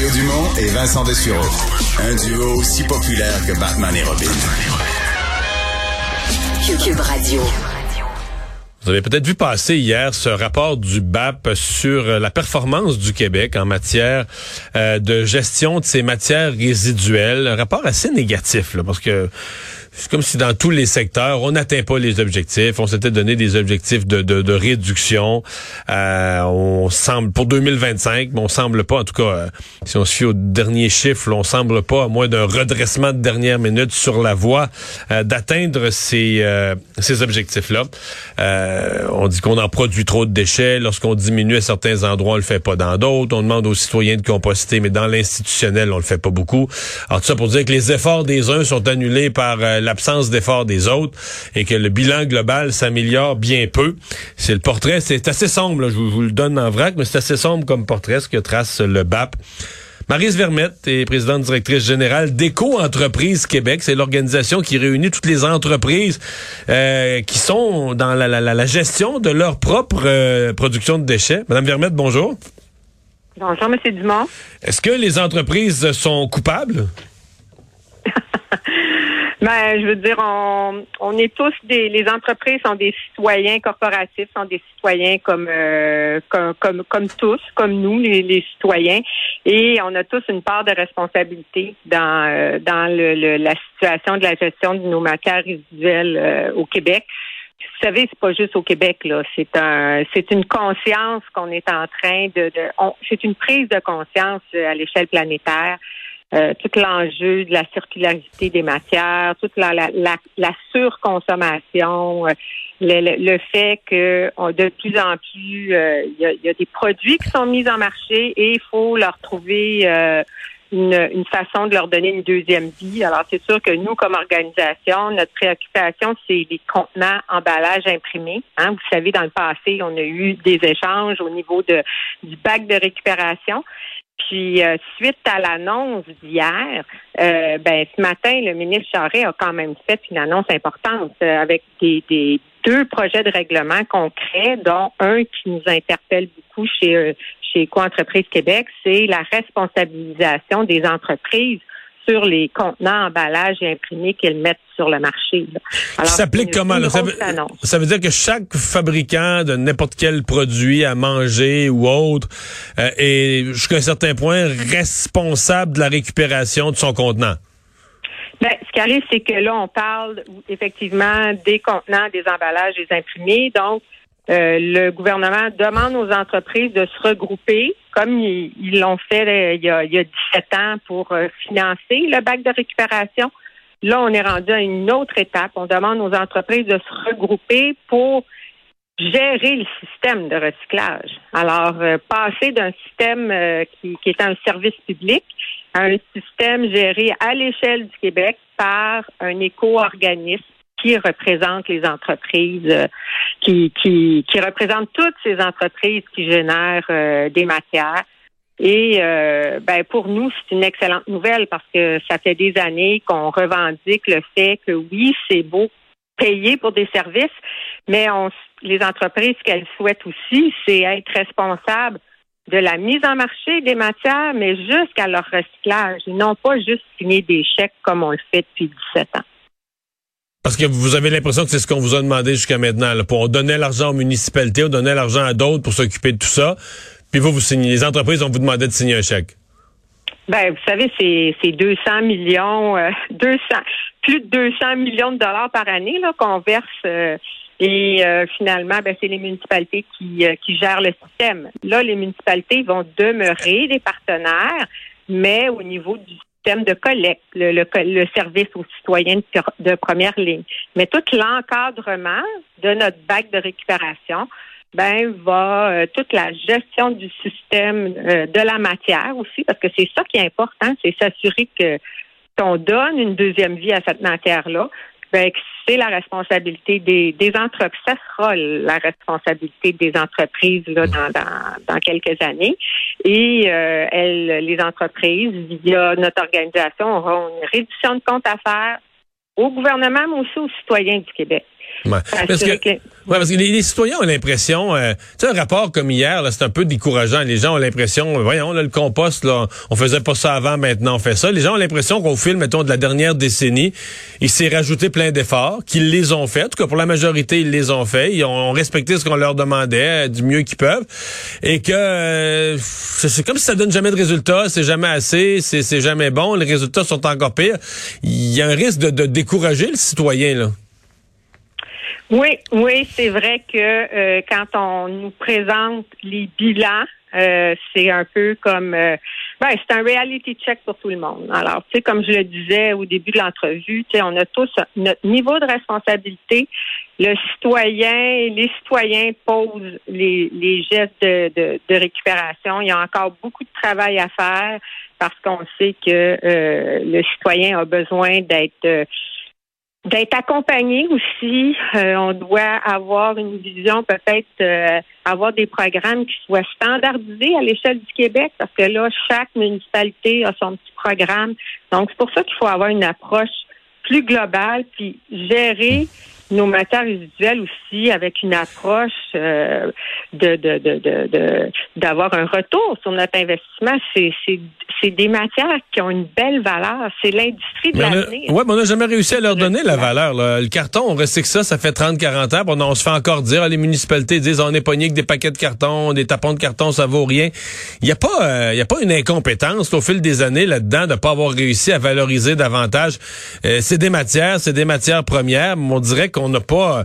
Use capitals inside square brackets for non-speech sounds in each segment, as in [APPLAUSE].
Mario Dumont et Vincent Dessureau. Un duo aussi populaire que Batman et Robin. Cube Radio. Vous avez peut-être vu passer hier ce rapport du BAP sur la performance du Québec en matière euh, de gestion de ces matières résiduelles. Un rapport assez négatif, là, parce que c'est comme si dans tous les secteurs, on n'atteint pas les objectifs. On s'était donné des objectifs de, de, de réduction. Euh, on semble pour 2025, mais on semble pas, en tout cas, euh, si on se fie aux derniers chiffres, on semble pas, à moins d'un redressement de dernière minute, sur la voie euh, d'atteindre ces, ces objectifs-là. on dit qu'on en produit trop de déchets. Lorsqu'on diminue à certains endroits, on le fait pas dans d'autres. On demande aux citoyens de composter, mais dans l'institutionnel, on le fait pas beaucoup. Alors tout ça pour dire que les efforts des uns sont annulés par l'absence d'efforts des autres et que le bilan global s'améliore bien peu. C'est le portrait, c'est assez sombre, je vous, le donne en vrac, mais c'est assez sombre comme portrait ce que trace le BAP. Marise Vermette est présidente directrice générale d'Éco-entreprise Québec. C'est l'organisation qui réunit toutes les entreprises euh, qui sont dans la, gestion de leur propre euh, production de déchets. Madame Vermette, bonjour. Bonjour, Monsieur Dumont. Est-ce que les entreprises sont coupables? Ben, je veux dire, on, on est tous des, les entreprises sont des citoyens corporatifs, sont des citoyens comme euh, comme, comme, comme tous, comme nous, les, les, citoyens, et on a tous une part de responsabilité dans euh, dans le, la situation de la gestion de nos matières résiduelles euh, au Québec. Vous savez, c'est pas juste au Québec là, c'est un, c'est une conscience qu'on est en train de, de c'est une prise de conscience à l'échelle planétaire. Euh, tout l'enjeu de la circularité des matières, toute la, la, la, surconsommation, euh, le, le, fait que de plus en plus, euh, il y, a, y, a, des produits qui sont mis en marché et il faut leur trouver une, une, façon de leur donner une deuxième vie. Alors, c'est sûr que nous, comme organisation, notre préoccupation, c'est les contenants, emballages imprimés. Hein. Vous savez, dans le passé, on a eu des échanges au niveau de, du bac de récupération. Puis euh, suite à l'annonce d'hier, euh, ben ce matin, le ministre Charest a quand même fait une annonce importante euh, avec des, deux projets de règlement concrets, dont un qui nous interpelle beaucoup chez chez Coentreprise Québec, c'est la responsabilisation des entreprises sur les contenants, emballages et imprimés qu'ils mettent sur le marché. Ça s'applique comment? Ça veut, dire que chaque fabricant de n'importe quel produit à manger ou autre euh, est, jusqu'à un certain point, responsable de la récupération de son contenant. Ben, ce qui arrive, c'est que là, on parle effectivement des contenants, des emballages, des imprimés. Donc, euh, le gouvernement demande aux entreprises de se regrouper, comme ils l'ont fait euh, il, y a, il, y a, 17 ans pour euh, financer le bac de récupération. Là, on est rendu à une autre étape. On demande aux entreprises de se regrouper pour gérer le système de recyclage. Alors, passer d'un système qui, qui est un service public à un système géré à l'échelle du Québec par un éco-organisme qui représente les entreprises, euh, qui, qui, qui représente toutes ces entreprises qui génèrent euh, des matières. Et euh, ben pour nous, c'est une excellente nouvelle parce que ça fait des années qu'on revendique le fait que oui, c'est beau payer pour des services, mais on, les entreprises, ce qu'elles souhaitent aussi, c'est être responsables de la mise en marché des matières, mais jusqu'à leur recyclage, et non pas juste signer des chèques comme on le fait depuis 17 ans. Parce que vous avez l'impression que c'est ce qu'on vous a demandé jusqu'à maintenant. Là, pour donner l'argent aux municipalités, on donnait l'argent à d'autres pour s'occuper de tout ça. Puis vous, vous signez, les entreprises vont vous demander de signer un chèque. Ben, vous savez, c'est 200 millions, euh, [LAUGHS] 200, plus de 200 millions de dollars par année là qu'on verse. Euh, et euh, finalement, ben, c'est les municipalités qui, euh, qui gèrent le système. Là, les municipalités vont demeurer des partenaires, mais au niveau du système de collecte, le, service aux citoyens de, première ligne. Mais tout l'encadrement de notre bac de récupération, ben va euh, toute la gestion du système euh, de la matière aussi, parce que c'est ça qui est important, c'est s'assurer que qu'on donne une deuxième vie à cette matière-là, ben, la responsabilité des, entreprises. Ça sera la responsabilité des entreprises là, dans quelques années. Et euh, elles, les entreprises, via notre organisation, auront une réduction de compte à faire au gouvernement, mais aussi aux citoyens du Québec. Ouais. Parce, que, ouais, parce que les, citoyens ont l'impression, euh, tu sais, un rapport comme hier, c'est un peu décourageant. Les gens ont l'impression, voyons, là, le compost, là, on faisait pas ça avant, maintenant on fait ça. Les gens ont l'impression qu'au fil, mettons, de la dernière décennie, il s'est rajouté plein d'efforts, qu'ils les ont fait. En tout cas, pour la majorité, ils les ont fait. Ils ont respecté ce qu'on leur demandait, euh, du mieux qu'ils peuvent. Et que euh, c'est comme si ça donne jamais de résultats, c'est jamais assez, c'est jamais bon, les résultats sont encore pires. Il y a un risque de, de le citoyen, là? Oui, oui, c'est vrai que euh, quand on nous présente les bilans, euh, c'est un peu comme euh, ben, c'est un reality check pour tout le monde. Alors, tu sais, comme je le disais au début de l'entrevue, tu sais, on a tous notre niveau de responsabilité. Le citoyen, les citoyens posent les, gestes de récupération. Il y a encore beaucoup de travail à faire parce qu'on sait que le citoyen a besoin d'être d'être accompagné aussi. Euh, on doit avoir une vision, peut-être euh, avoir des programmes qui soient standardisés à l'échelle du Québec, parce que là, chaque municipalité a son petit programme. Donc, c'est pour ça qu'il faut avoir une approche plus globale, puis gérer nos matières résiduelles aussi avec une approche euh, de, de, de, d'avoir un retour sur notre investissement. C'est, c'est c'est des matières qui ont une belle valeur. C'est l'industrie de l'avenir. Oui, mais on n'a jamais réussi à leur donner la valeur. Le carton, on recycle ça, ça fait 30-40 ans. on se fait encore dire, les municipalités disent, on est pogné avec des paquets de carton, des tapons de carton, ça vaut rien. Il n'y a pas, euh, y a pas une incompétence au fil des années là-dedans de pas avoir réussi à valoriser davantage. Euh, c'est des matières, c'est des matières premières. Mais on dirait qu'on n'a pas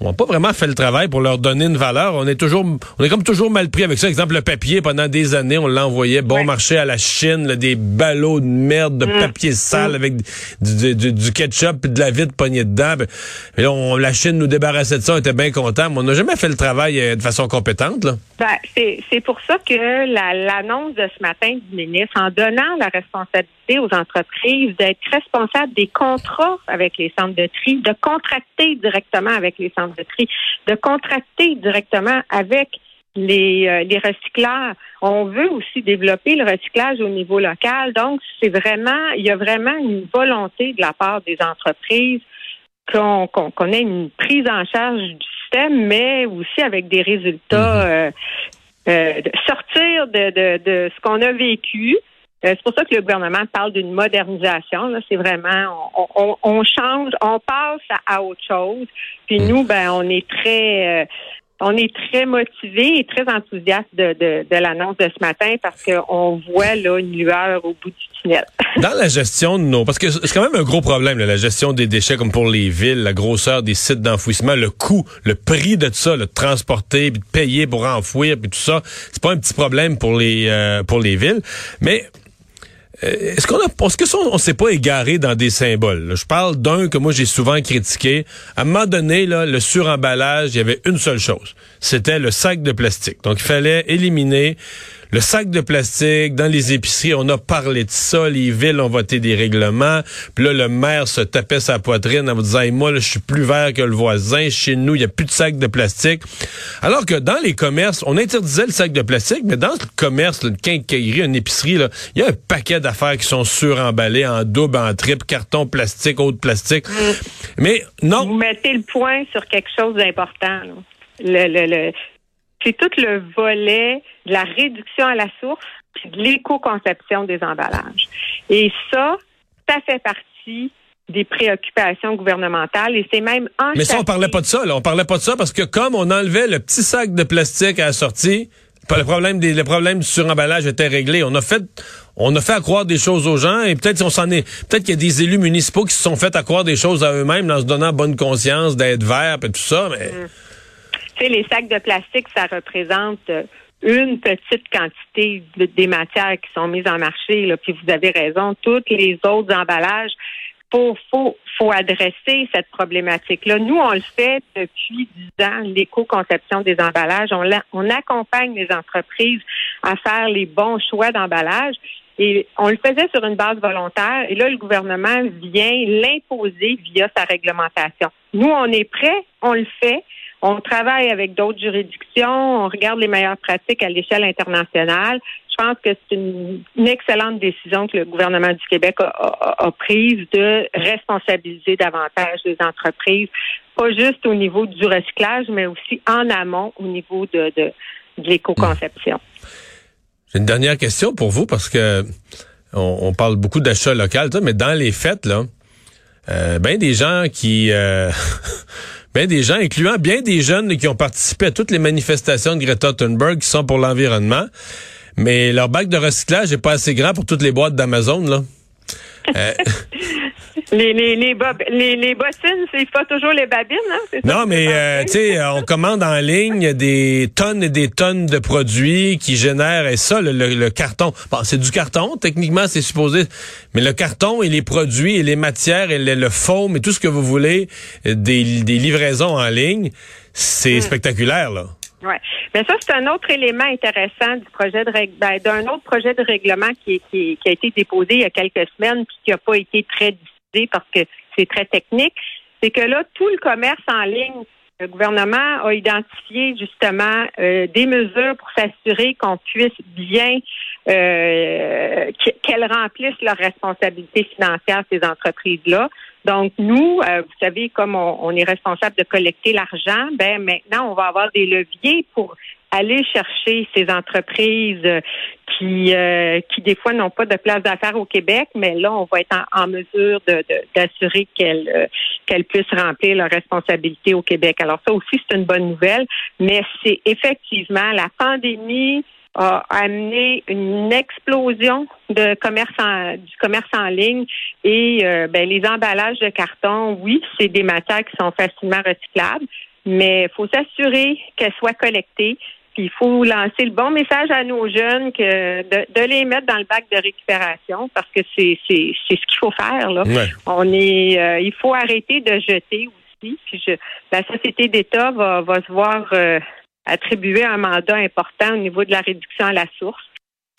on n'a pas vraiment fait le travail pour leur donner une valeur. On est toujours, on est comme toujours mal pris avec ça. Exemple, le papier, pendant des années, on l'envoyait bon marché à la Chine, des ballots de merde, de mm. papier sale mm. avec du, du, du, ketchup et de la vide pognée dedans. Et là, on, la Chine nous débarrassait de ça, on était bien contents, mais on n'a jamais fait le travail euh, de façon compétente. Là. Ben, c'est pour ça que l'annonce de ce matin du ministre, en donnant la responsabilité aux entreprises d'être responsables des contrats avec les centres de tri, de contracter directement avec les centres de tri, de contracter directement avec les, euh, les recycleurs. On veut aussi développer le recyclage au niveau local. Donc, c'est vraiment, il y a vraiment une volonté de la part des entreprises qu'on ait une prise en charge du système, mais aussi avec des résultats, mm-hmm. euh, euh, de sortir de, de, de ce qu'on a vécu, c'est pour ça que le gouvernement parle d'une modernisation. C'est vraiment, on, change, on passe à, autre chose. Puis nous, ben, on est très, euh, on est très motivés et très enthousiastes de, de, l'annonce de ce matin parce qu'on voit là une lueur au bout du tunnel. [LAUGHS] Dans la gestion de nos, parce que c'est quand même un gros problème, la gestion des déchets comme pour les villes, la grosseur des sites d'enfouissement, le coût, le prix de tout ça, le transporter, puis de payer pour enfouir, puis tout ça, c'est pas un petit problème pour les euh, pour les villes, mais euh, est-ce qu'on a, est-ce que on, s'est pas égaré dans des symboles? Je parle d'un que moi j'ai souvent critiqué. À un moment donné, là, le suremballage, il y avait une seule chose. C'était le sac de plastique. Donc, il fallait éliminer le sac de plastique dans les épiceries, on a parlé de ça, les villes ont voté des règlements, puis là le maire se tapait sa poitrine en vous disant moi je suis plus vert que le voisin, chez nous il y a plus de sac de plastique. Alors que dans les commerces, on interdisait le sac de plastique, mais dans le commerce, le quincaillerie, une épicerie il y a un paquet d'affaires qui sont suremballées en double, en triple, carton plastique, autre plastique. Mm. Mais non. Vous mettez le point sur quelque chose d'important. Le, le, le, c'est tout le volet de la réduction à la source puis de l'éco-conception des emballages. Et ça, ça fait partie des préoccupations gouvernementales et c'est même en Mais ça, on parlait pas de ça, là. On parlait pas de ça parce que comme on enlevait le petit sac de plastique à la sortie, le problème des, le problème du suremballage était réglé. On a fait, on a fait accroire des choses aux gens et peut-être on s'en est, peut-être qu'il y a des élus municipaux qui se sont fait accroire des choses à eux-mêmes en se donnant bonne conscience d'être verts et tout ça, mais. Mm. Tu sais, les sacs de plastique, ça représente euh, une petite quantité des matières qui sont mises en marché. Là. Puis vous avez raison, tous les autres emballages, faut, faut, faut adresser cette problématique-là. Nous, on le fait depuis dix ans, l'éco-conception des emballages. On, on accompagne les entreprises à faire les bons choix d'emballage. Et on le faisait sur une base volontaire. Et là, le gouvernement vient l'imposer via sa réglementation. Nous, on est prêts, on le fait On travaille avec d'autres juridictions, on regarde les meilleures pratiques à l'échelle internationale. Je pense que c'est une, excellente décision que le gouvernement du Québec a, prise de responsabiliser davantage les entreprises, pas juste au niveau du recyclage, mais aussi en amont au niveau de, de, l'éco-conception. J'ai une dernière question pour vous parce que on, parle beaucoup d'achat local, mais dans les fêtes, là, euh, ben des gens qui euh, [LAUGHS] ben des gens, incluant bien des jeunes qui ont participé à toutes les manifestations de Greta Thunberg qui sont pour l'environnement, mais leur bac de recyclage est pas assez grand pour toutes les boîtes d'Amazon, là. Euh, [LAUGHS] les, les, les, les, les bossines, c'est pas toujours les babines, hein? Non, mais euh, tu sais, on commande en ligne des tonnes et des tonnes de produits qui génèrent, et ça, le, carton. Bon, c'est du carton, techniquement, c'est supposé, mais le carton et les produits et les matières et le, le foam et tout ce que vous voulez, des, des livraisons en ligne, c'est hmm. spectaculaire, là. Ouais. Mais ça, c'est un autre élément intéressant du projet de ben, d'un autre projet de règlement qui, qui, qui, a été déposé il y a quelques semaines puis qui n'a pas été très parce que c'est très technique. C'est que là, tout le commerce en ligne, le gouvernement a identifié justement euh, des mesures pour s'assurer qu'on puisse bien euh, qu'elles remplissent leurs responsabilités financières, ces entreprises-là. Donc, nous, euh, vous savez, comme on, est responsable de collecter l'argent, ben maintenant, on va avoir des leviers pour aller chercher ces entreprises qui, euh, qui des fois n'ont pas de place d'affaires au Québec, mais là, on va être en, mesure d'assurer qu'elles euh, qu'elles puissent remplir leurs responsabilités au Québec. Alors ça aussi, c'est une bonne nouvelle, mais c'est effectivement la pandémie a amené une explosion de commerce en, du commerce en ligne et euh, ben, les emballages de carton, oui, c'est des matières qui sont facilement recyclables, mais il faut s'assurer qu'elles soient collectées. Puis il faut lancer le bon message à nos jeunes que de, les mettre dans le bac de récupération parce que c'est c'est ce qu'il faut faire là. On est euh, il faut arrêter de jeter aussi. Puis je, la société d'État va, va se voir euh, attribuer un mandat important au niveau de la réduction à la source.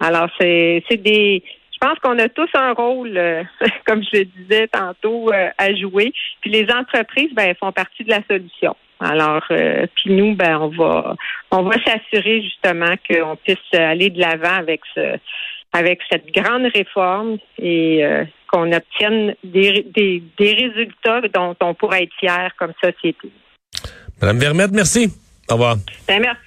Alors, c'est des. Je pense qu'on a tous un rôle, euh, [LAUGHS] comme je le disais tantôt, euh, à jouer. Puis les entreprises, ben, elles font partie de la solution. Alors, euh, puis nous, ben, on va, on va s'assurer justement qu'on puisse aller de l'avant avec ce, avec cette grande réforme et qu'on obtienne des, des, des résultats dont on pourra être fier comme société. Madame Vermette, merci. Au revoir. Ben, merci.